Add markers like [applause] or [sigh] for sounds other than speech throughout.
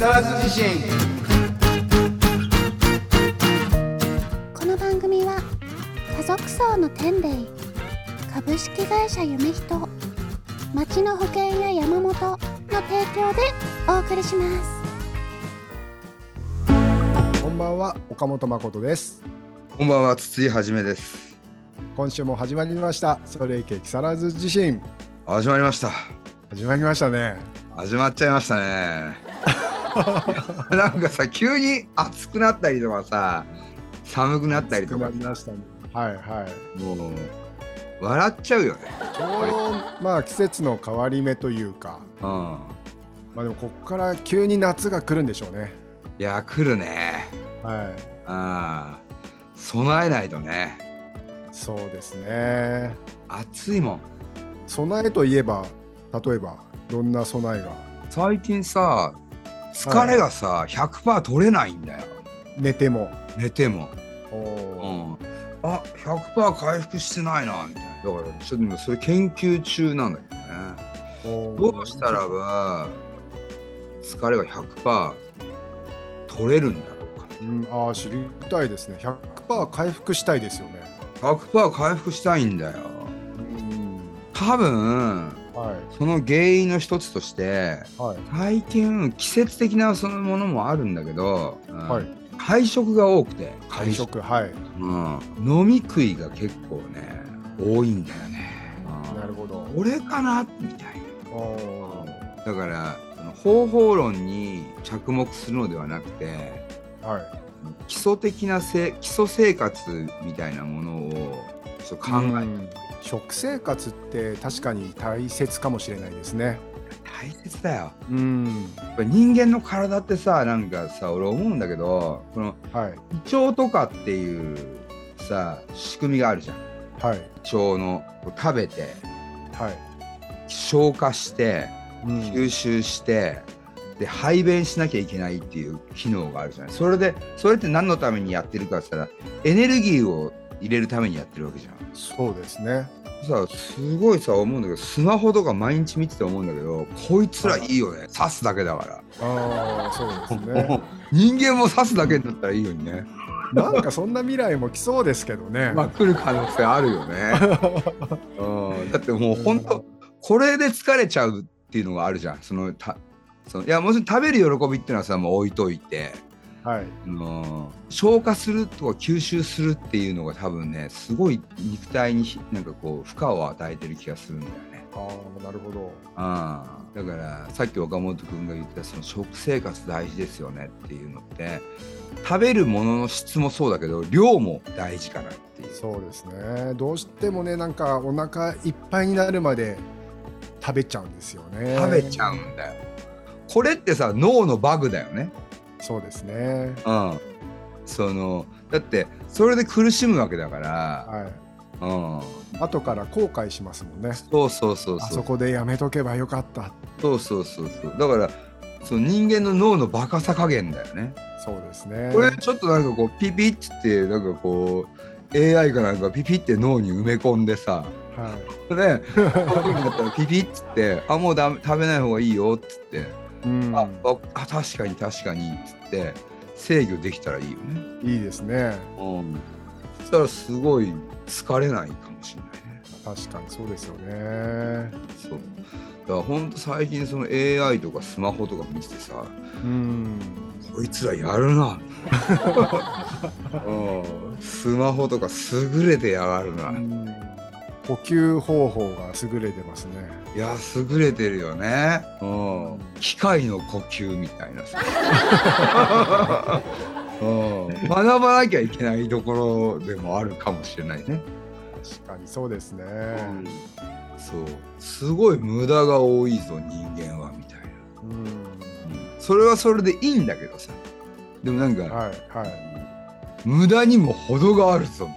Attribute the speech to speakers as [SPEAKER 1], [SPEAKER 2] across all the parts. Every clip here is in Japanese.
[SPEAKER 1] 更津地震。
[SPEAKER 2] この番組は家族層の天霊株式会社夢人町の保険や山本の提供でお送りします。
[SPEAKER 3] こんばんは岡本誠です。
[SPEAKER 1] こんばんは筒井はじめです。
[SPEAKER 3] 今週も始まりましたそれいけ木更津地震。
[SPEAKER 1] 始まりました。
[SPEAKER 3] 始まりましたね。
[SPEAKER 1] 始まっちゃいましたね [laughs] なんかさ急に暑くなったりとかさ寒くなったりとか。
[SPEAKER 3] りましたね。はいはい。
[SPEAKER 1] もう笑っちゃうよね。
[SPEAKER 3] ちょうどまあ季節の変わり目というか。
[SPEAKER 1] うん。
[SPEAKER 3] まあでもこっから急に夏が来るんでしょうね。
[SPEAKER 1] いや来るね。
[SPEAKER 3] はい。
[SPEAKER 1] ああ備えないとね。
[SPEAKER 3] そうですね。
[SPEAKER 1] 暑いもん。
[SPEAKER 3] 備えといえば例えばどんな備えが？
[SPEAKER 1] 最近さ疲れがさ、100%取れないんだよ。
[SPEAKER 3] 寝ても。
[SPEAKER 1] 寝ても。
[SPEAKER 3] お
[SPEAKER 1] う
[SPEAKER 3] ー
[SPEAKER 1] んあ100%回復してないなみたいな。だからちょっと今それ研究中なんだけどね。どうしたらば疲れが100%取れるんだろうか。
[SPEAKER 3] うん、ああ知りたいですね。100%回復したいですよね。
[SPEAKER 1] 100%回復したいんだよ。
[SPEAKER 3] うん。
[SPEAKER 1] 多分
[SPEAKER 3] はい。
[SPEAKER 1] その原因の一つとして
[SPEAKER 3] はい。
[SPEAKER 1] 最近季節的なそのものもあるんだけど、うん
[SPEAKER 3] はい。
[SPEAKER 1] 会食が多くて
[SPEAKER 3] 会食はい。
[SPEAKER 1] うん、飲み食いが結構ね多いんだよね、うん。
[SPEAKER 3] なるほど。
[SPEAKER 1] これかな？みたい
[SPEAKER 3] お
[SPEAKER 1] なだから方法論に着目するのではなくて
[SPEAKER 3] ーはい。
[SPEAKER 1] 基礎的なせ基礎生活みたいなものをちょっと考え
[SPEAKER 3] 食生活って確かに大切かもしれないですね。
[SPEAKER 1] 大切だよ。
[SPEAKER 3] うん。
[SPEAKER 1] 人間の体ってさなんかさ俺思うんだけどこの
[SPEAKER 3] はい。
[SPEAKER 1] 胃腸とかっていうさ仕組みがあるじゃん。
[SPEAKER 3] はい。
[SPEAKER 1] 胃腸の食べて
[SPEAKER 3] はい、
[SPEAKER 1] 消化して
[SPEAKER 3] うん。
[SPEAKER 1] 吸収して、で排便しなきゃいけないっていう機能があるじゃない。それでそれって何のためにやってるかって言ったらエネルギーを入れるためにやってるわけじゃん。
[SPEAKER 3] そうですね。
[SPEAKER 1] さすごいさ思うんだけどスマホとか毎日見てて思うんだけどこいつらいいよね。刺すだけだから。
[SPEAKER 3] ああそうですね。[laughs]
[SPEAKER 1] 人間も刺すだけだったらいいよにね。
[SPEAKER 3] なんかそんな未来も来そうですけどね、[laughs]
[SPEAKER 1] まあ来る可能性あるよね、[laughs] うん、だってもう本当これで疲れちゃうっていうのがあるじゃん。そのたそのいやもちろん食べる喜びっていうのはさもう置いといて
[SPEAKER 3] はい
[SPEAKER 1] あの消化するとか吸収するっていうのが多分ねすごい肉体にひなんかこう負荷を与えてる気がするんだよね。
[SPEAKER 3] ああなるほど
[SPEAKER 1] ああだからさっき岡本君が言ったその食生活大事ですよねっていうのって食べるものの質もそうだけど量も大事かなっていう。
[SPEAKER 3] そうですねどうしてもねなんかお腹いっぱいになるまで食べちゃうんですよね
[SPEAKER 1] 食べちゃうんだよ。これってさ脳のバグだよね。
[SPEAKER 3] そうですね
[SPEAKER 1] うん。そのだってそれで苦しむわけだから。
[SPEAKER 3] はい
[SPEAKER 1] うん。
[SPEAKER 3] 後から後悔しますもんね
[SPEAKER 1] そうそうそう
[SPEAKER 3] あ
[SPEAKER 1] そ。
[SPEAKER 3] そうこでやめとけばよかった
[SPEAKER 1] そうそうそうそう。だからその人間の脳のバカさ加減だよね。
[SPEAKER 3] そうですね
[SPEAKER 1] これちょっとなんかこうピピッつってなんかこう AI かなんかピピって脳に埋め込んでさ。
[SPEAKER 3] はい
[SPEAKER 1] で、こういう風になったらピピッつって、あ、もうだめ食べない方がいいよっつって、
[SPEAKER 3] うん
[SPEAKER 1] あああ、確かに確かにっつって、制御できたらいいよね。
[SPEAKER 3] いいですね
[SPEAKER 1] うん。そしたらすごい疲れないかもしれないね。
[SPEAKER 3] 確かにそうですよね
[SPEAKER 1] そう。だからほんと最近その AI とかスマホとか見ててさ、
[SPEAKER 3] うん
[SPEAKER 1] こいつらやるな。[laughs] うん。スマホとか優れてやがるな。
[SPEAKER 3] 呼吸方法が優れてますね
[SPEAKER 1] いや、優れてるよね。うん。機械の呼吸みたいなさ。[laughs] うん。学ばなきゃいけないところでもあるかもしれないね。
[SPEAKER 3] 確かにそうですね、
[SPEAKER 1] そう。すごい無駄が多いぞ、人間は、みたいな。
[SPEAKER 3] うん
[SPEAKER 1] それはそれでいいんだけどさ。でもなんか、
[SPEAKER 3] はいはい
[SPEAKER 1] 無駄にも程があるぞ。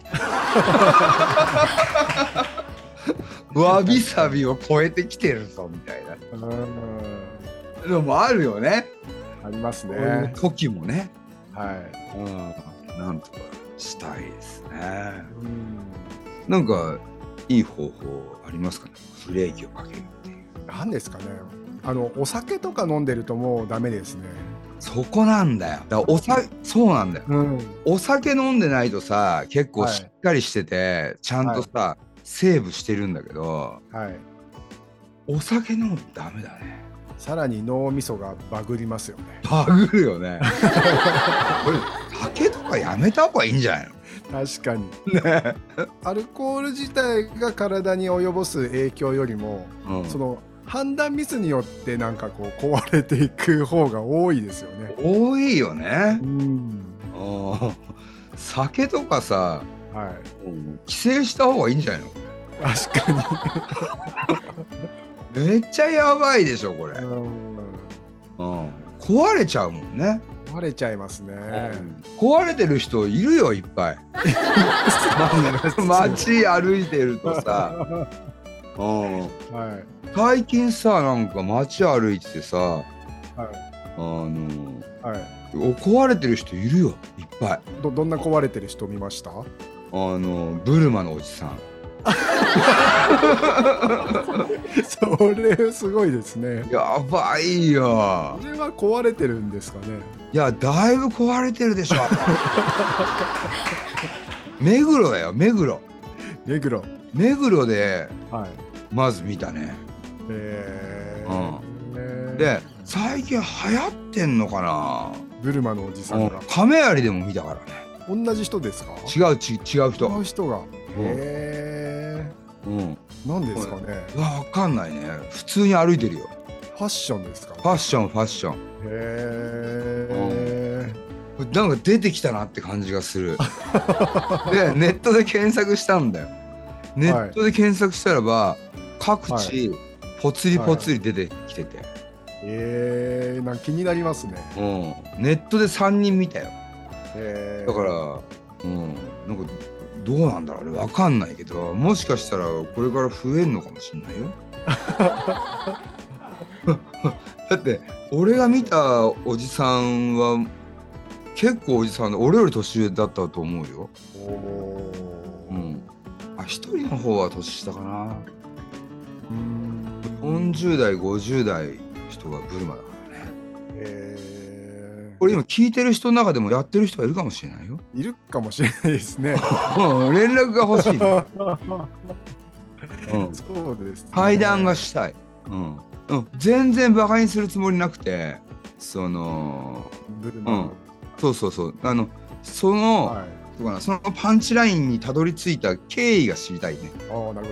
[SPEAKER 1] [laughs] わびさびを超えてきてるぞみたい
[SPEAKER 3] うん
[SPEAKER 1] なのもあるよね。
[SPEAKER 3] ありますね
[SPEAKER 1] 時もね。
[SPEAKER 3] はい
[SPEAKER 1] うん。なんとかしたいですね。
[SPEAKER 3] うん
[SPEAKER 1] なんかいい方法ありますかね？ブレーキをかけるっていう。
[SPEAKER 3] 何ですかねあのお酒とか飲んでるともうダメですね
[SPEAKER 1] そこなんだよ。だおさそうなんだよ。
[SPEAKER 3] うん。
[SPEAKER 1] お酒飲んでないとさ結構
[SPEAKER 3] はい
[SPEAKER 1] しっかりしてて、ちゃんとさ、セーブしてるんだけど
[SPEAKER 3] はい。
[SPEAKER 1] お酒飲むとダメだね。
[SPEAKER 3] さらに脳みそがバグりますよね。
[SPEAKER 1] バグるよね。[laughs] これ酒とかやめた方がいいんじゃない
[SPEAKER 3] 確かに。
[SPEAKER 1] のね、
[SPEAKER 3] アルコール自体が体に及ぼす影響よりも
[SPEAKER 1] うん。
[SPEAKER 3] その判断ミスによってなんかこう壊れていく方が多いですよね。
[SPEAKER 1] 多いよね。
[SPEAKER 3] う、ん。
[SPEAKER 1] うん酒とかさ
[SPEAKER 3] はい。
[SPEAKER 1] 規制した方がいいんじゃないの？
[SPEAKER 3] 確かに。[laughs]
[SPEAKER 1] めっちゃやばいでしょこれ、
[SPEAKER 3] うん。
[SPEAKER 1] うん、壊れちゃうもんね、
[SPEAKER 3] 壊れちゃいますね。
[SPEAKER 1] 壊れてる人いるよいっぱい。[laughs] [laughs] 街歩いてるとさ、うん、
[SPEAKER 3] はい。
[SPEAKER 1] 最近さなんか街歩いててさ、
[SPEAKER 3] はい。
[SPEAKER 1] あの
[SPEAKER 3] はい。
[SPEAKER 1] お壊れてる人いるよいっぱい。
[SPEAKER 3] どどんな壊れてる人見ました？
[SPEAKER 1] あのブルマのおじさん。[laughs]
[SPEAKER 3] それすごいですね。
[SPEAKER 1] やばいよ。
[SPEAKER 3] これは壊れてるんですかね？
[SPEAKER 1] いやだいぶ壊れてるでしょ。[laughs] 目黒だよ目黒。
[SPEAKER 3] 目黒
[SPEAKER 1] 目黒で
[SPEAKER 3] はい。
[SPEAKER 1] まず見たね。
[SPEAKER 3] え
[SPEAKER 1] うん。
[SPEAKER 3] ー、
[SPEAKER 1] で最近流行ってんのかな。
[SPEAKER 3] ブルマのおじさ
[SPEAKER 1] うん。ん
[SPEAKER 3] が
[SPEAKER 1] 亀有でも見たからね。
[SPEAKER 3] 同じ人ですか？
[SPEAKER 1] 違うち違う人。
[SPEAKER 3] 違う人が。
[SPEAKER 1] うん。
[SPEAKER 3] へ
[SPEAKER 1] うん。
[SPEAKER 3] え何ですかね？
[SPEAKER 1] うわわかんないね。普通に歩いてるよ。
[SPEAKER 3] ファッションですか
[SPEAKER 1] ファッションファッション。
[SPEAKER 3] へえ
[SPEAKER 1] なんか出てきたなって感じがする。でネットで検索したんだよネットで検索したらば各
[SPEAKER 3] は
[SPEAKER 1] 地ぽつりぽつり出てきてて、
[SPEAKER 3] えー、なんか気になりますね。
[SPEAKER 1] うん、ネットで3人見たよ。
[SPEAKER 3] へー。
[SPEAKER 1] だから、うん、なんかどうなんだろうね。わかんないけどもしかしたらこれから増えんのかもしんないよ。[laughs] だって俺が見たおじさんは結構おじさんで俺より年上だったと思うよ。
[SPEAKER 3] お
[SPEAKER 1] あ一人の方は年下かな。
[SPEAKER 3] うーん
[SPEAKER 1] 40代50代の人がブルマだからね。
[SPEAKER 3] え
[SPEAKER 1] これ今聞いてる人の中でもやってる人がいるかもしれないよ。
[SPEAKER 3] ー、いるかもしれないですね。
[SPEAKER 1] うん連絡が欲しい、ね。[laughs] うん、
[SPEAKER 3] そうです、ね、
[SPEAKER 1] 対談がしたい、うん。うん、全然バカにするつもりなくてその
[SPEAKER 3] ブルマの、
[SPEAKER 1] そうそうそう。あのその、
[SPEAKER 3] はい
[SPEAKER 1] どうかな。そのパンチラインにたどり着いた経緯が知りたいね。
[SPEAKER 3] ああなる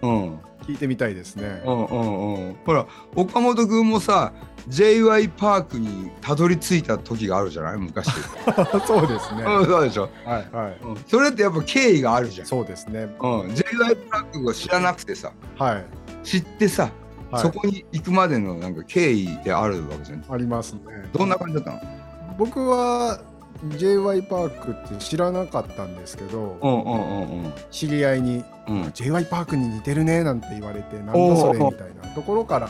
[SPEAKER 3] ほ
[SPEAKER 1] うん。
[SPEAKER 3] ど聞いてみたいですね。
[SPEAKER 1] うんうんうん、ほら岡本君もさ j y パークにたどり着いた時があるじゃない？昔、[laughs]
[SPEAKER 3] そうですね。
[SPEAKER 1] うん、そうでしょ、
[SPEAKER 3] はい。はい。
[SPEAKER 1] うん、それってやっぱ経緯があるじゃん、
[SPEAKER 3] そうですね。
[SPEAKER 1] うん、j y パークを知らなくてさ。
[SPEAKER 3] はい。
[SPEAKER 1] 知ってさ、
[SPEAKER 3] はい。
[SPEAKER 1] そこに行くまでのなんか経緯であるわけじゃん。
[SPEAKER 3] ありますね。
[SPEAKER 1] どんな感じだったの？
[SPEAKER 3] 僕は j y パークって知らなかったんですけど、
[SPEAKER 1] うんうんうん
[SPEAKER 3] 知り合いに
[SPEAKER 1] うん。うん
[SPEAKER 3] j y パークに似てるねなんて言われてなんだそれみたいなところから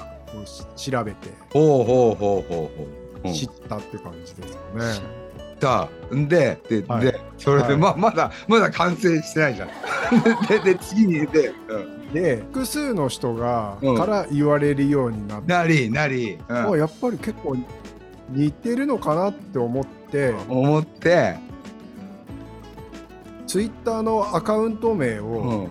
[SPEAKER 3] 調べて。
[SPEAKER 1] ほうほうほうほうほう、うん、
[SPEAKER 3] 知ったって感じですよ
[SPEAKER 1] 知
[SPEAKER 3] ね。
[SPEAKER 1] った。んでで、
[SPEAKER 3] はい。
[SPEAKER 1] でそれで、
[SPEAKER 3] はい。
[SPEAKER 1] ままだまだ完成してないじゃん。[laughs] でで次にで、うん、
[SPEAKER 3] で複数の人が、
[SPEAKER 1] うん。
[SPEAKER 3] から言われるようになって、
[SPEAKER 1] なりなり、うん。
[SPEAKER 3] あやっぱり結構似てるのかなって思って、
[SPEAKER 1] 思って、
[SPEAKER 3] ツイッターのアカウント名
[SPEAKER 1] う
[SPEAKER 3] を、
[SPEAKER 1] ん、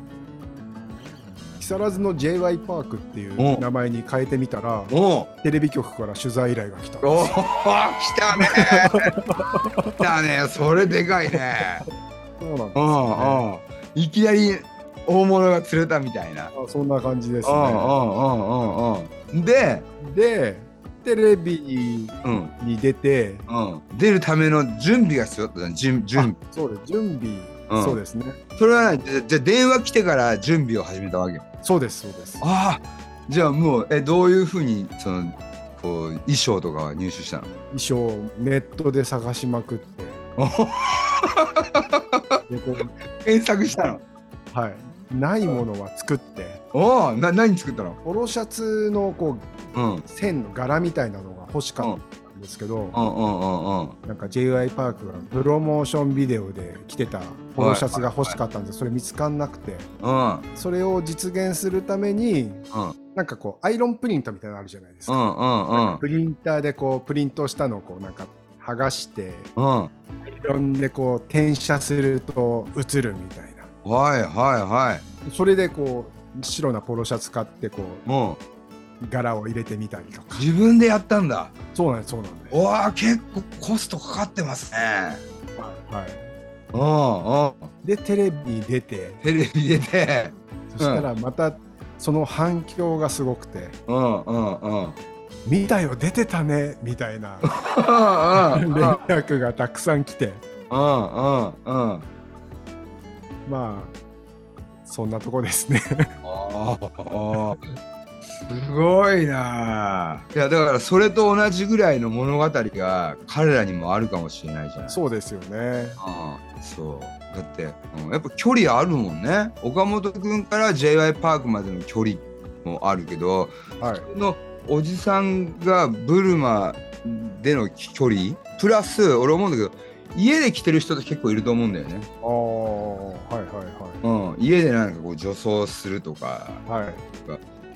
[SPEAKER 3] 木更津の j y パークっていう
[SPEAKER 1] うん。
[SPEAKER 3] 名前に変えてみたら、
[SPEAKER 1] お
[SPEAKER 3] テレビ局から取材依頼が来た。ん
[SPEAKER 1] お
[SPEAKER 3] です
[SPEAKER 1] 来たね来たねそれでかいね
[SPEAKER 3] そうなんです
[SPEAKER 1] うん
[SPEAKER 3] よ、
[SPEAKER 1] うん。いきなり大物が釣れたみたいな。
[SPEAKER 3] あそんな感じですね。
[SPEAKER 1] で、
[SPEAKER 3] でテレビ
[SPEAKER 1] うん。
[SPEAKER 3] に出て、
[SPEAKER 1] うん、出るための準備が必要だったじゃん準準
[SPEAKER 3] あそうです。準備、
[SPEAKER 1] うん。
[SPEAKER 3] そうですね。
[SPEAKER 1] それはねじゃじゃあ電話来てから準備を始めたわけ。
[SPEAKER 3] そうですそうです。
[SPEAKER 1] ああ。じゃあもうえどういうふうにそのこう衣装とかは入手したの？
[SPEAKER 3] 衣装をネットで探しまくって。でこう
[SPEAKER 1] 検索したの？
[SPEAKER 3] はい。ないものは作って
[SPEAKER 1] おおな何作ったの？
[SPEAKER 3] ポロシャツのこ
[SPEAKER 1] うん。
[SPEAKER 3] う線の柄みたいなのが欲しかったんんですけど、
[SPEAKER 1] うん。うんうんうん
[SPEAKER 3] なんか j y パークがプロモーションビデオで着てたポロシャツが欲しかったんです。それ見つかんなくて。
[SPEAKER 1] うん。
[SPEAKER 3] それを実現するために
[SPEAKER 1] うん。
[SPEAKER 3] なんかこうアイロンプリントみたいなのあるじゃないですか、
[SPEAKER 1] うんうんうん。
[SPEAKER 3] プリンターでこうプリントしたのをこうなんか剥がして
[SPEAKER 1] うん。
[SPEAKER 3] アイロンでこう転写すると映るみたいな。
[SPEAKER 1] はいはいはい。
[SPEAKER 3] それでこう白なポロシャツ買ってこ
[SPEAKER 1] もう
[SPEAKER 3] う。柄を入れてみたりとか。
[SPEAKER 1] 自分でやったんだ。
[SPEAKER 3] そうなんですそうなんです。
[SPEAKER 1] うわあ結構コストかかってますね。
[SPEAKER 3] はい。
[SPEAKER 1] うんう。ん
[SPEAKER 3] でテレビに出て。
[SPEAKER 1] テレビ出て。
[SPEAKER 3] そしたらまたその反響がすごくて。
[SPEAKER 1] うんうんうん「
[SPEAKER 3] 見たよ出てたね」みたいな。[laughs] 連絡がたくさん来て。
[SPEAKER 1] うんうんうん。
[SPEAKER 3] まあそんなとこですね
[SPEAKER 1] ああすごいな。いやだからそれと同じぐらいの物語が彼らにもあるかもしれないじゃない。
[SPEAKER 3] そうですよね。
[SPEAKER 1] ああそう。だって、うんやっぱ距離あるもんね。岡本君から j y パークまでの距離もあるけど
[SPEAKER 3] はい。
[SPEAKER 1] そのおじさんがブルマでの距離プラス俺思うんだけど家で来てる人って結構いると思うんだよね、
[SPEAKER 3] ああはいはい
[SPEAKER 1] うん、家でなんかこう女装するとか。
[SPEAKER 3] はい。はい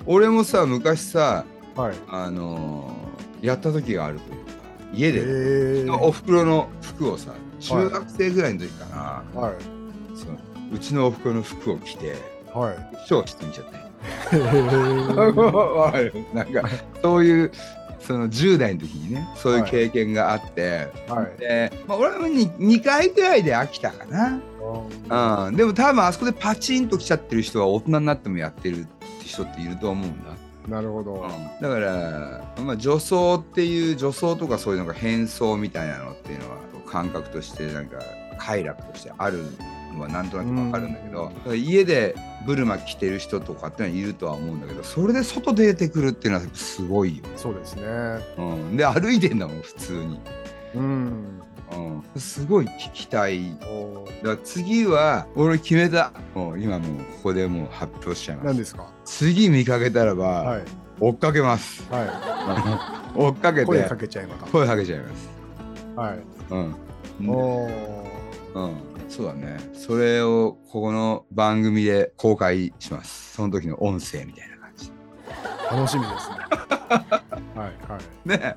[SPEAKER 1] 俺もさ昔さ
[SPEAKER 3] はい。
[SPEAKER 1] あのーやった時があるというか家
[SPEAKER 3] え
[SPEAKER 1] で、
[SPEAKER 3] ー、
[SPEAKER 1] おふくろの服をさ中学生ぐらいの時かな、
[SPEAKER 3] はい。
[SPEAKER 1] そのうちのおふくろの服を着て
[SPEAKER 3] はい。
[SPEAKER 1] ショーしてみちゃって
[SPEAKER 3] へー
[SPEAKER 1] わかるなんかそういうその10代の時にねそういう経験があって、
[SPEAKER 3] はい。
[SPEAKER 1] で、まあ、俺は 2, 2回ぐらいで飽きたかな、うん、でも多分あそこでパチンと来ちゃってる人は大人になってもやってるって人っていると思うんだ、
[SPEAKER 3] なるほど、
[SPEAKER 1] うん、だから、まあ、女装っていう女装とかそういうのが変装みたいなのっていうのは感覚としてなんか快楽としてあるのはなんとなくわかるんだけど、だから家でブルマ着てる人とかってのはいるとは思うんだけどそれで外出てくるっていうのはすごいよ、
[SPEAKER 3] そうですね。
[SPEAKER 1] うん、で歩いてんだもん普通に、
[SPEAKER 3] うん。
[SPEAKER 1] うん、すごい聞きたい。だ次は俺決めた。もう今もうここでもう発表しちゃいます。
[SPEAKER 3] 何ですか？
[SPEAKER 1] 次見かけたらば、
[SPEAKER 3] はい。
[SPEAKER 1] 追っかけます。
[SPEAKER 3] は [laughs]
[SPEAKER 1] 追っかけて
[SPEAKER 3] い声かけちゃいます。
[SPEAKER 1] 声かけちゃいます。
[SPEAKER 3] はい。
[SPEAKER 1] うん。
[SPEAKER 3] おー。
[SPEAKER 1] うんそうだね。それをここの番組で公開します。その時の音声みたいな感じ。
[SPEAKER 3] 楽しみですね。[laughs] はいはい。
[SPEAKER 1] ね。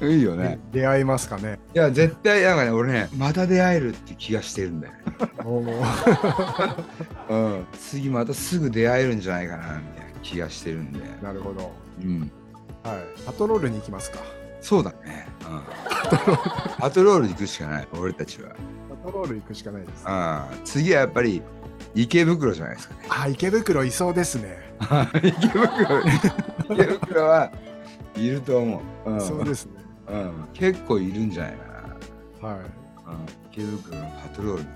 [SPEAKER 1] いいよね。
[SPEAKER 3] で出会いますかね。
[SPEAKER 1] いや絶対なんかね俺ねまた出会えるって気がしてるんだよね。
[SPEAKER 3] おー。[laughs]
[SPEAKER 1] うん。次またすぐ出会えるんじゃないかなみたいな気がしてるんで。
[SPEAKER 3] なるほど。
[SPEAKER 1] うん。
[SPEAKER 3] はい。パトロールに行きますか。
[SPEAKER 1] そうだね、うん、[laughs] パトロール。行くしかない俺たちは。
[SPEAKER 3] パトロール行くしかないです。
[SPEAKER 1] ああ次はやっぱり池袋じゃないですかね。
[SPEAKER 3] あ池袋いそうですね。[laughs]
[SPEAKER 1] 池袋池袋はいると思う、うん。
[SPEAKER 3] そうですね。
[SPEAKER 1] うん、結構いるんじゃないか
[SPEAKER 3] はい。
[SPEAKER 1] な、うん、池袋のパトロールみた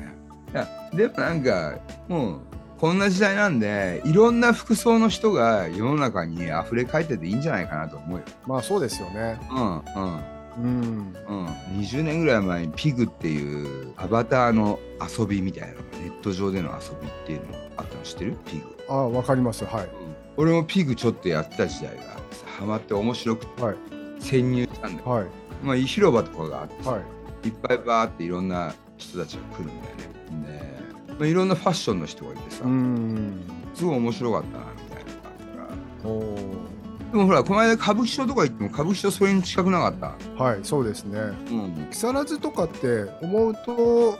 [SPEAKER 1] いなね。いやでもなんかもうこんな時代なんでいろんな服装の人が世の中に溢れ返ってていいんじゃないかなと思うよ。
[SPEAKER 3] まあそうですよね。
[SPEAKER 1] うんうん
[SPEAKER 3] うん。
[SPEAKER 1] うん、20年ぐらい前にピグっていうアバターの遊びみたいなネット上での遊びっていうのがあったの知ってる？ピグ、
[SPEAKER 3] あわかります。はい。
[SPEAKER 1] 俺もピグちょっとやってた時代がハマって面白くて
[SPEAKER 3] はい。
[SPEAKER 1] 潜入したんだよ、
[SPEAKER 3] はい。
[SPEAKER 1] まあ、広場とかがあってさ、
[SPEAKER 3] はい。
[SPEAKER 1] い、っぱいバーっていろんな人たちが来るんだよね。で、まあ、いろんなファッションの人がいてさ、
[SPEAKER 3] うん。
[SPEAKER 1] すごい面白かったなみたいなのがあったから。
[SPEAKER 3] おー
[SPEAKER 1] でもほらこの間歌舞伎町とか行っても歌舞伎町それに近くなかった？
[SPEAKER 3] はいそうですね。
[SPEAKER 1] うん。
[SPEAKER 3] 木更津とかって思うと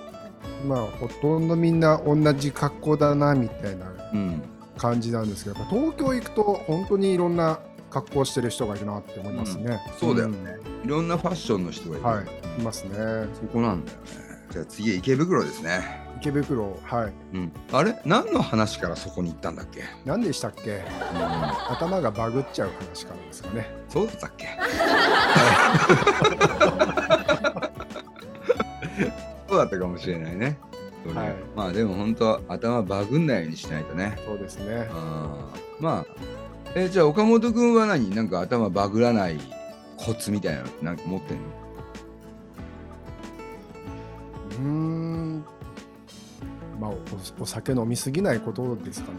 [SPEAKER 3] まあほとんどみんな同じ格好だなみたいな
[SPEAKER 1] うん。
[SPEAKER 3] 感じなんですけどやっぱ東京行くと本当にいろんな格好してる人がいるなって思いますね、
[SPEAKER 1] そうだよ。ね、いろんなファッションの人がいる、
[SPEAKER 3] はいいますね。
[SPEAKER 1] そこなんだよね。じゃあ次池袋ですね。
[SPEAKER 3] 池袋はい。
[SPEAKER 1] うん。あれ？何の話からそこに行ったんだっけ、
[SPEAKER 3] 何でしたっけ？
[SPEAKER 1] うん、
[SPEAKER 3] 頭がバグっちゃう話からですかね。
[SPEAKER 1] そうだったっけ？そうだったかもしれないね。
[SPEAKER 3] はい。
[SPEAKER 1] まあでも本当頭バグんないようにしないとね。
[SPEAKER 3] そうですね。
[SPEAKER 1] あー。まあえじゃあ岡本君は何？なんか頭バグらないコツみたいなのなんか持ってんの？
[SPEAKER 3] うーんまあおお酒飲みすぎないことですかね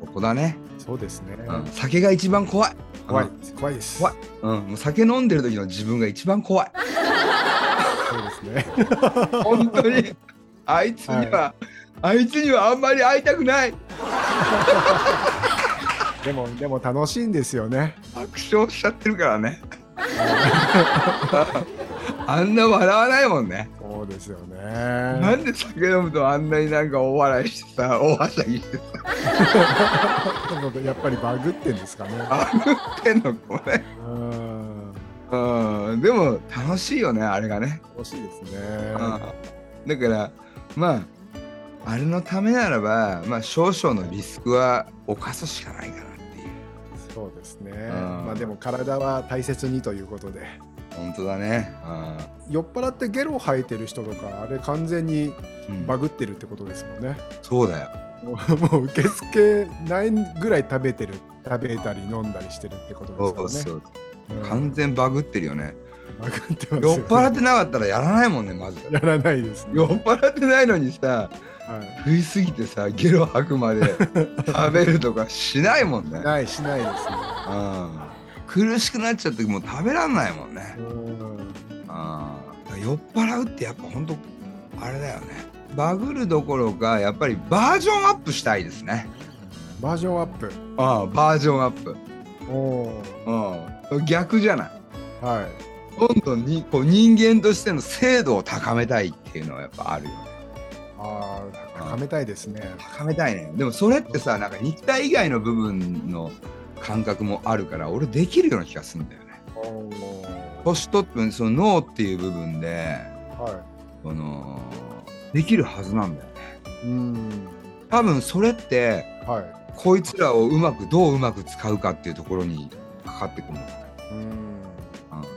[SPEAKER 1] ここだね。
[SPEAKER 3] そうですね。
[SPEAKER 1] うん、酒が一番怖い。
[SPEAKER 3] 怖い
[SPEAKER 1] うん、
[SPEAKER 3] 怖いです。
[SPEAKER 1] 怖いうん、もう酒飲んでる時の自分が一番怖い。[laughs]
[SPEAKER 3] そうですね。
[SPEAKER 1] 本当に。あいつには、あいつにはあんまり会いたくない。[laughs]
[SPEAKER 3] でもでも楽しいんですよね。
[SPEAKER 1] 爆笑しちゃってるからね。[laughs] あんな笑わないもんね。
[SPEAKER 3] そうですよね。
[SPEAKER 1] なんで酒飲むとあんなになんか大笑いしてさ、大はしゃぎしてさ、
[SPEAKER 3] やっぱりバグってんですかね。
[SPEAKER 1] あぐってんのかもね。
[SPEAKER 3] うん。
[SPEAKER 1] うん、でも楽しいよね、あれがね。
[SPEAKER 3] 楽しいですね。
[SPEAKER 1] うん、だから、まあ、あれのためならば、まあ、少々のリスクは犯すしかないかなっていう。
[SPEAKER 3] そうですね。
[SPEAKER 1] ん
[SPEAKER 3] まあでも体は大切にということで。
[SPEAKER 1] 本当だね。
[SPEAKER 3] 酔っ払ってゲロ吐いてる人とかあれ完全に
[SPEAKER 1] うん、
[SPEAKER 3] バグってるってことですもんね。
[SPEAKER 1] そうだよ。[laughs]
[SPEAKER 3] もう受付ないぐらい食べてる食べたり飲んだりしてるってことです
[SPEAKER 1] そう
[SPEAKER 3] からね。
[SPEAKER 1] そう。
[SPEAKER 3] うん
[SPEAKER 1] 完全バグってるよね。
[SPEAKER 3] バグってます
[SPEAKER 1] 酔
[SPEAKER 3] よ
[SPEAKER 1] っ払ってなかったらやらないもんね、まず。
[SPEAKER 3] やらないです、ね。
[SPEAKER 1] 酔っ払ってないのにさ、
[SPEAKER 3] はい
[SPEAKER 1] 食いすぎてさ、ゲロ吐くまで食べるとかしないもんね。[laughs]
[SPEAKER 3] ないしないですね。
[SPEAKER 1] うん、苦しくなっちゃってもう食べらんないもんね。
[SPEAKER 3] うん。
[SPEAKER 1] あー酔っ払うってやっぱほんとあれだよね。バグるどころかやっぱりバージョンアップしたいですね。
[SPEAKER 3] バージョンアップ。
[SPEAKER 1] ああバージョンアップ。
[SPEAKER 3] おー。
[SPEAKER 1] うん。逆じゃない。
[SPEAKER 3] はい。
[SPEAKER 1] どんどんにこう人間としての精度を高めたいっていうのはやっぱあるよね。
[SPEAKER 3] ああ、高めたいですね。
[SPEAKER 1] 高めたいね。でもそれってさなんか肉体以外の部分の感覚もあるから俺できるような気がするんだよね年取ってその脳っていう部分で
[SPEAKER 3] は
[SPEAKER 1] そのできるはずなんだよね
[SPEAKER 3] い。うん。
[SPEAKER 1] 多分それって
[SPEAKER 3] はい。
[SPEAKER 1] こいつらをうまくどううまく使うかっていうところにかかってくるの、
[SPEAKER 3] うん。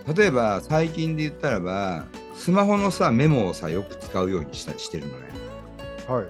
[SPEAKER 1] うん、例えば最近で言ったらばスマホのさメモをさよく使うようにしたしてるのね
[SPEAKER 3] はい。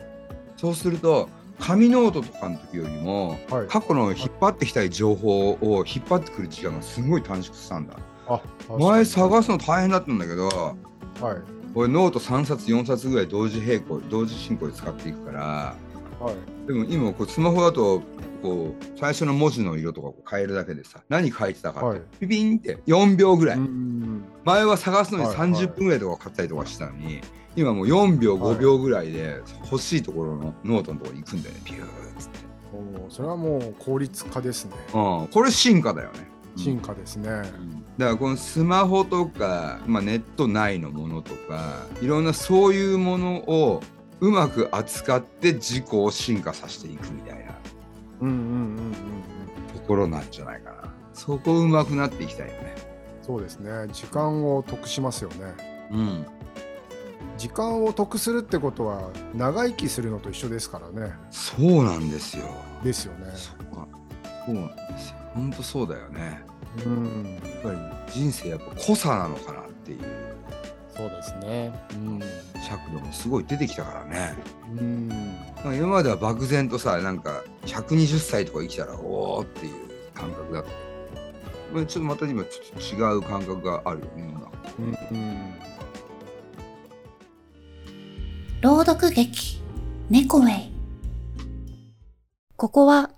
[SPEAKER 1] そうすると紙ノートとかの時よりも
[SPEAKER 3] はい。
[SPEAKER 1] 過去の引っ張ってきたい情報を引っ張ってくる時間がすごい短縮したんだ
[SPEAKER 3] あ、
[SPEAKER 1] 前探
[SPEAKER 3] す。
[SPEAKER 1] すの大変だったんだけど
[SPEAKER 3] はい。
[SPEAKER 1] 俺ノート3冊4冊ぐらい同時並行同時進行で使っていくから
[SPEAKER 3] はい。
[SPEAKER 1] でも今こうスマホだとこう最初の文字の色とか変えるだけでさ何書いてたかって、
[SPEAKER 3] はい。
[SPEAKER 1] ピピンって4秒ぐらい、
[SPEAKER 3] うん。
[SPEAKER 1] 前は探すのに
[SPEAKER 3] はいはい。
[SPEAKER 1] 30分ぐらいとか買ったりとかしたのに、今もう4秒
[SPEAKER 3] はい
[SPEAKER 1] 5秒ぐらいで欲しいところのノートのところに行くんだよね。ピューッつって、
[SPEAKER 3] おーそれはもう効率化ですね。
[SPEAKER 1] うん、これ進化だよね。
[SPEAKER 3] 進化ですね。
[SPEAKER 1] だからこのスマホとか、まあ、ネット内のものとかいろんなそういうものをうまく扱って自己を進化させていくみたいな
[SPEAKER 3] うんうんうんうんうん。
[SPEAKER 1] ところなんじゃないかなそこうまくなっていきたいよね
[SPEAKER 3] そうですね。時間を得しますよね。
[SPEAKER 1] うん
[SPEAKER 3] 時間を得するってことは長生きするのと一緒ですからね。
[SPEAKER 1] そうなんですよ
[SPEAKER 3] ですよね。
[SPEAKER 1] そうなんですよほんとそうだよね
[SPEAKER 3] うん。
[SPEAKER 1] やっぱり人生やっぱ濃さなのかなっていう
[SPEAKER 3] そうですね。うん。
[SPEAKER 1] 尺度もすごい出てきたからね
[SPEAKER 3] うん。
[SPEAKER 1] 今までは漠然とさなんか120歳とか生きたらおおっていう感覚だったちょっとまた今ちょっと違う感覚があるよね今
[SPEAKER 3] うん。うん。
[SPEAKER 2] 朗読劇猫ウェイここは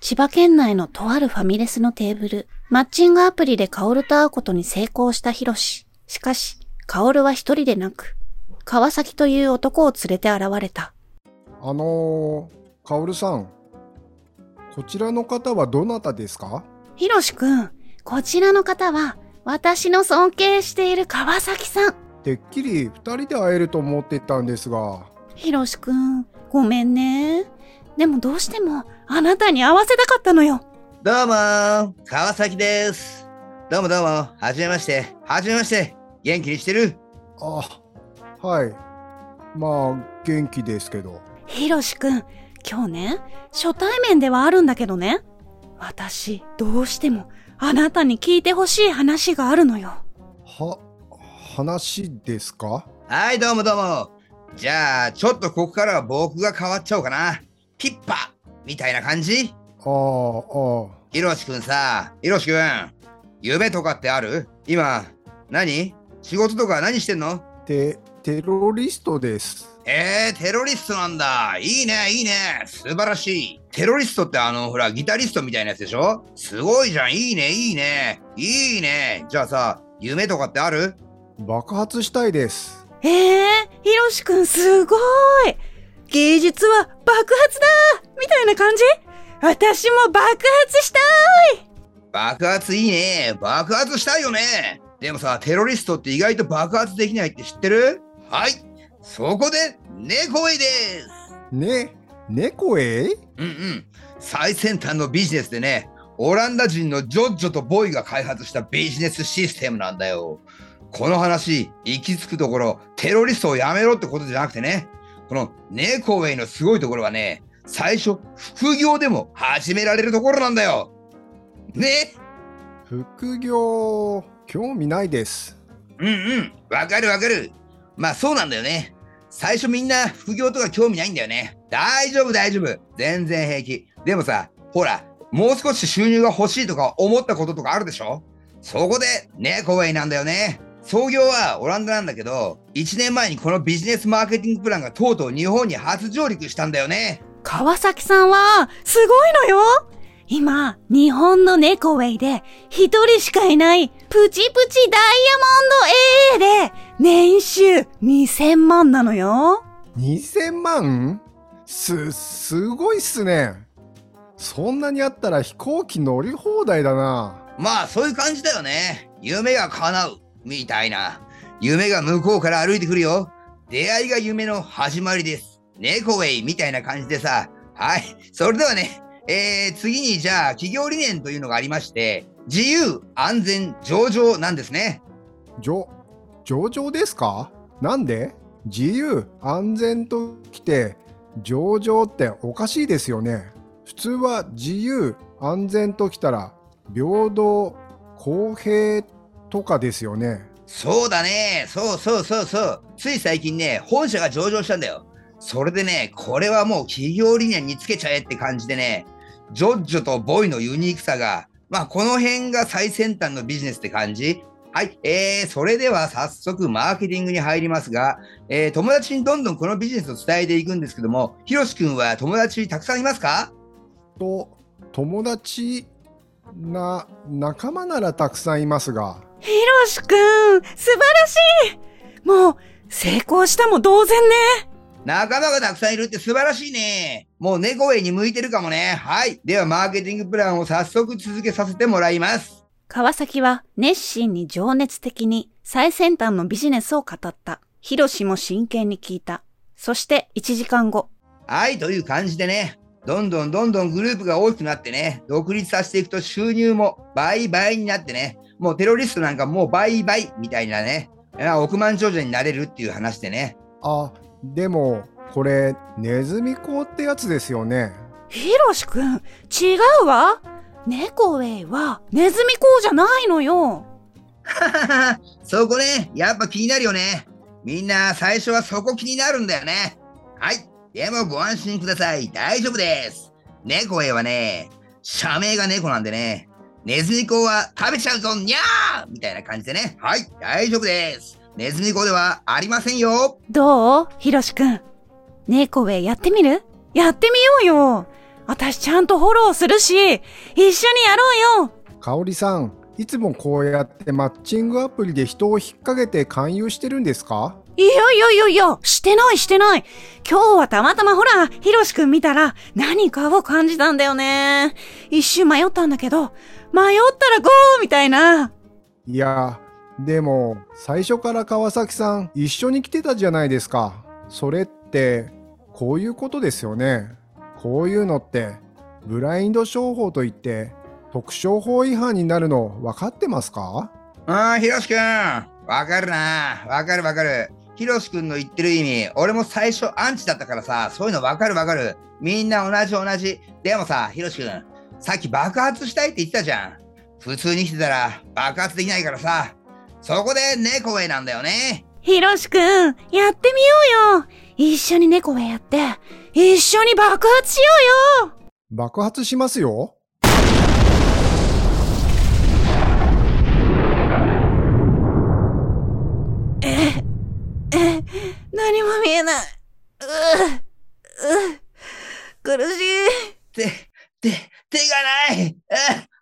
[SPEAKER 2] 千葉県内のとあるファミレスのテーブルマッチングアプリでカオルと会うことに成功したヒロシしかしカオルは一人でなく川崎という男を連れて現れた
[SPEAKER 3] あのー、カオルさん。こちらの方はどなたですか？
[SPEAKER 2] ヒロシくんこちらの方は私の尊敬している川崎さん
[SPEAKER 3] てっきり二人で会えると思っていたんですが。
[SPEAKER 2] ヒロシくんごめんねでもどうしてもあなたに会わせたかったのよ
[SPEAKER 4] どうもー川崎です。どうもどうも、はじめまして、はじめまして、元気にしてる？
[SPEAKER 3] あ、はい。まあ、元気ですけど。
[SPEAKER 2] ひろしくん、今日ね、初対面ではあるんだけどね。私、どうしても、あなたに聞いてほしい話があるのよ。
[SPEAKER 3] は、話ですか？
[SPEAKER 4] はい、どうもどうも。じゃあ、ちょっとここからは僕が変わっちゃおうかな。ピッパみたいな感じ？
[SPEAKER 3] ああ、あ
[SPEAKER 4] ひろしくんさ、ひろしくん、夢とかってある？今、何？仕事とか何してんの？
[SPEAKER 3] あ。て、テロリストです。
[SPEAKER 1] えー、テロリストなんだ。いいね、いいね。素晴らしい。テロリストってあの、ほら、ギタリストみたいなやつでしょ？すごいじゃん。いいね、いいね。いいね。じゃあさ、夢とかってある？
[SPEAKER 3] 爆発したいです。
[SPEAKER 5] えー、ひろしくんすごい芸術は爆発だみたいな感じ？私も爆発したい
[SPEAKER 1] 爆発いいね。爆発したいよね。でもさ、テロリストって意外と爆発できないって知ってる？はい。そこで、猫絵です。
[SPEAKER 3] ね、猫へ
[SPEAKER 1] うんうん。最先端のビジネスでね、オランダ人のジョッジョとボイが開発したビジネスシステムなんだよ。この話、行き着くところ、テロリストをやめろってことじゃなくてね、このネコウェイのすごいところはね、最初、副業でも始められるところなんだよ。ね？
[SPEAKER 3] 副業、興味ないです。
[SPEAKER 1] うんうん、わかるわかる。まあそうなんだよね。最初みんな副業とか興味ないんだよね。大丈夫大丈夫。全然平気。でもさ、ほら、もう少し収入が欲しいとか思ったこととかあるでしょそこで、ネコウェイなんだよね。創業はオランダなんだけど、1年前にこのビジネスマーケティングプランがとうとう日本に初上陸したんだよね。
[SPEAKER 5] 川崎さんは、すごいのよ今、日本の猫ウェイで、一人しかいない、プチプチダイヤモンド AA で、年収2000万なのよ。
[SPEAKER 3] 2000万？す、すごいっすね。そんなにあったら飛行機乗り放題だな。
[SPEAKER 1] まあそういう感じだよね。夢が叶う。みたいな。夢が向こうから歩いてくるよ。出会いが夢の始まりです。猫ウェイみたいな感じでさ。はい。それではね、えー、次にじゃあ企業理念というのがありまして、自由、安全、上場なんですね。
[SPEAKER 3] 上、上場ですか？なんで？自由、安全ときて、上場っておかしいですよね。普通は自由、安全ときたら、平等、公平とかですよね。
[SPEAKER 1] そうだね。そうそうそうそう。つい最近ね、本社が上場したんだよ。それでね、これはもう企業理念につけちゃえって感じでね、ジョッジョとボイのユニークさが、まあこの辺が最先端のビジネスって感じ。はい。えー、それでは早速マーケティングに入りますが、えー、友達にどんどんこのビジネスを伝えていくんですけども、ひろしくんは友達たくさんいますか？
[SPEAKER 3] と、友達な、仲間ならたくさんいますが、
[SPEAKER 5] ひろしくん、素晴らしいもう、成功したも同然ね。
[SPEAKER 1] 仲間がたくさんいるって素晴らしいね。もう猫絵に向いてるかもね。はい。では、マーケティングプランを早速続けさせてもらいます。
[SPEAKER 5] 川崎は熱心に情熱的に最先端のビジネスを語った。ひろしも真剣に聞いた。そして1時間後。
[SPEAKER 1] はい、という感じでね。どんどんどんどんグループが大きくなってね、独立させていくと収入も倍々になってね、もうテロリストなんかもう倍々みたいなね、あ億万長者になれるっていう話でね。
[SPEAKER 3] あ、でも、これ、ネズミ講ってやつですよね。
[SPEAKER 5] ひろしくん、違うわ。猫ウェイはネズミ講じゃないのよ。[laughs]
[SPEAKER 1] そこね、やっぱ気になるよね。みんな最初はそこ気になるんだよね。はい。でもご安心ください。大丈夫です。猫へはね、社名が猫なんでね、ネズミ子は食べちゃうぞ、にゃーみたいな感じでね。はい。大丈夫です。ネズミ子ではありませんよ。
[SPEAKER 5] どう？ひろしくん。猫ウェイやってみる？やってみようよ。私ちゃんとフォローするし、一緒にやろうよ。
[SPEAKER 3] かおりさん、いつもこうやってマッチングアプリで人を引っ掛けて勧誘してるんですか？
[SPEAKER 5] いやいやいやいや、してないしてない。今日はたまたまほら、ひろしくん見たら何かを感じたんだよね。一瞬迷ったんだけど、迷ったらゴーみたいな。
[SPEAKER 3] いや、でも、最初から川崎さん一緒に来てたじゃないですか。それって、こういうことですよね。こういうのって、ブラインド商法といって、特商法違反になるの分かってますか？
[SPEAKER 1] ああ、ひろしくん。わかるな。わかるわかる。ひろしくんの言ってる意味、俺も最初アンチだったからさ、そういうのわかるわかる。みんな同じ同じ。でもさ、ひろしくん、さっき爆発したいって言ってたじゃん。普通に来てたら爆発できないからさ。そこで猫へなんだよね。
[SPEAKER 5] ひろしくん、やってみようよ。一緒に猫ウェイやって、一緒に爆発しようよ。
[SPEAKER 3] 爆発しますよ。
[SPEAKER 5] え、え、
[SPEAKER 6] 何も見えない。うぅ、うぅ、苦しい。
[SPEAKER 7] 手、手、手がない。う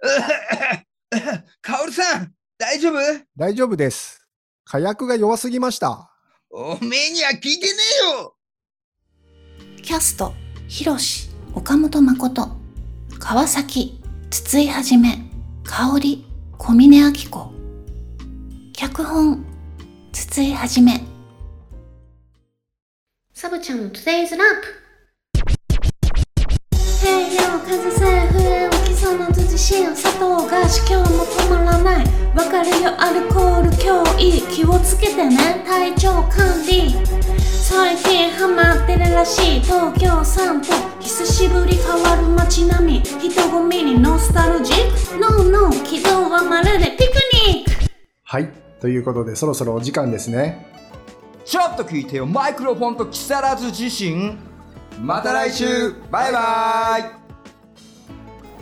[SPEAKER 7] うううカオルさん、大丈夫？
[SPEAKER 3] 大丈夫です。火薬が弱すぎました。
[SPEAKER 7] おめえには聞いてねえよ。
[SPEAKER 5] キャスト、ひろし、岡本誠、川崎、筒井はじめ、香織、小峰明子。脚本、筒井はじめ。サブちゃんの Today's Rap。平洋風さえ増え起きそうな辻塩砂糖がし今日も止まらないわかるよアルコール脅威気をつけてね。体調管理。最近ハマってるらしい東京散歩久しぶり変わる街並み。人混みにノスタルジック。No No 軌道はまるでピクニック。
[SPEAKER 3] はい。ということで、そろそろお時間ですね。
[SPEAKER 2] ちょっと聞いてよ。マイクロフォンと木更津自身また来週。バイバイ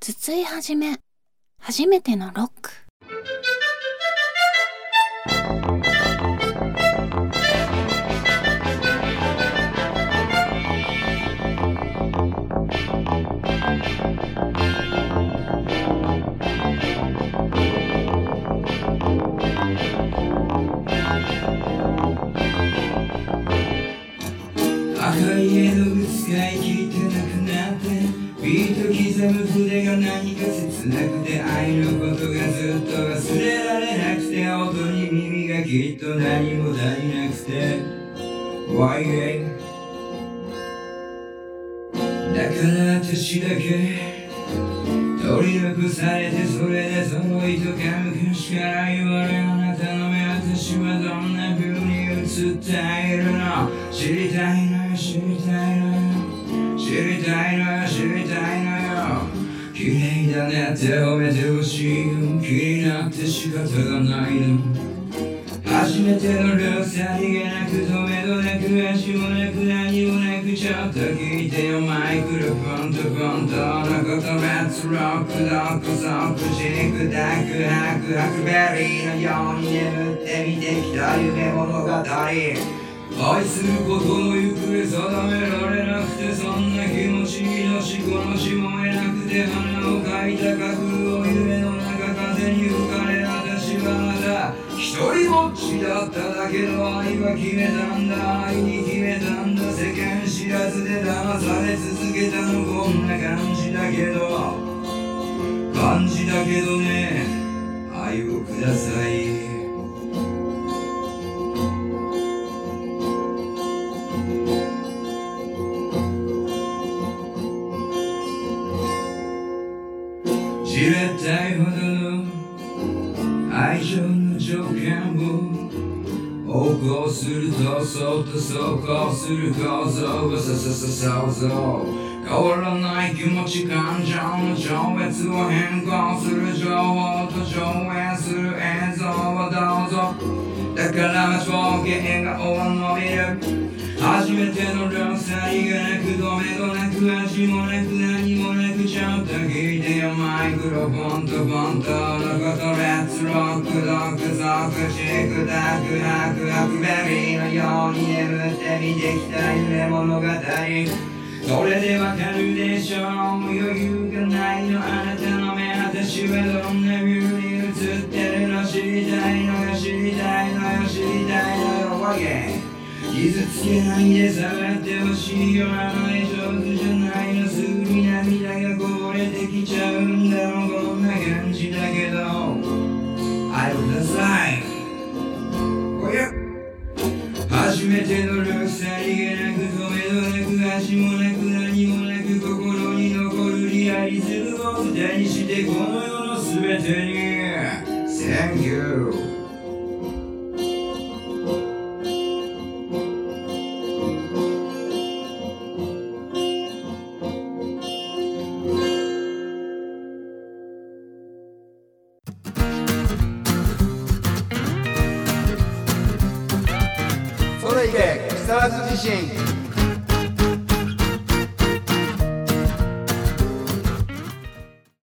[SPEAKER 5] 筒井はじめ初めてのロック。
[SPEAKER 1] なくて愛のことがずっと忘れられなくて音に耳がきっと何も足りなくて。Why だから私だけ取り残されてそれでその糸か昔から言われあなたの目私はどんな風に映っているの。知りたいのよ知りたいのよ知りたいのよ綺麗だね。って褒めてほしいの気になって仕方がないの。初めてのルーさりげなく止めどなく足もなく何もなくちょっと聞いてよ。マイクロフォンと本当のことレッツロックどこそ口に砕くハクハクベリーのように眠って見てきた夢物語愛することの行方定められなくてそんな気持ち命このしもえなくて花を描いた架空を夢の中風に吹かれ私はまだ。一人ぼっちだっただけど愛は決めたんだ。愛に決めたんだ。世間知らずで騙され続けたのこんな感じだけど。感じだけどね。愛をください。るとそっと走行する構造がさささ想像変わらない気持ち感情の超別を変更する情報と上映する映像をどうぞだからまとけ笑顔は伸びる初めてのルさりがなく止めどなく味もなく何もなくマイクロフォンと本当のことレッツロック独特チクタクハクハクベリーのように眠って見てきた夢物語それでわかるでしょう余裕がないのあなたの目私はどんな風に映ってるの知りたいのよ知りたいのよ知りたいのよ OK 傷つけないで触ってほしいよ甘い上手じゃないのすぐできちゃうんだろうこんな感じだけど。愛をくださいおや初めてのルーさりげなく止めどなく足もなく何もなく心に残るリアリズムを歌にしてこの世の全てに。Thank you.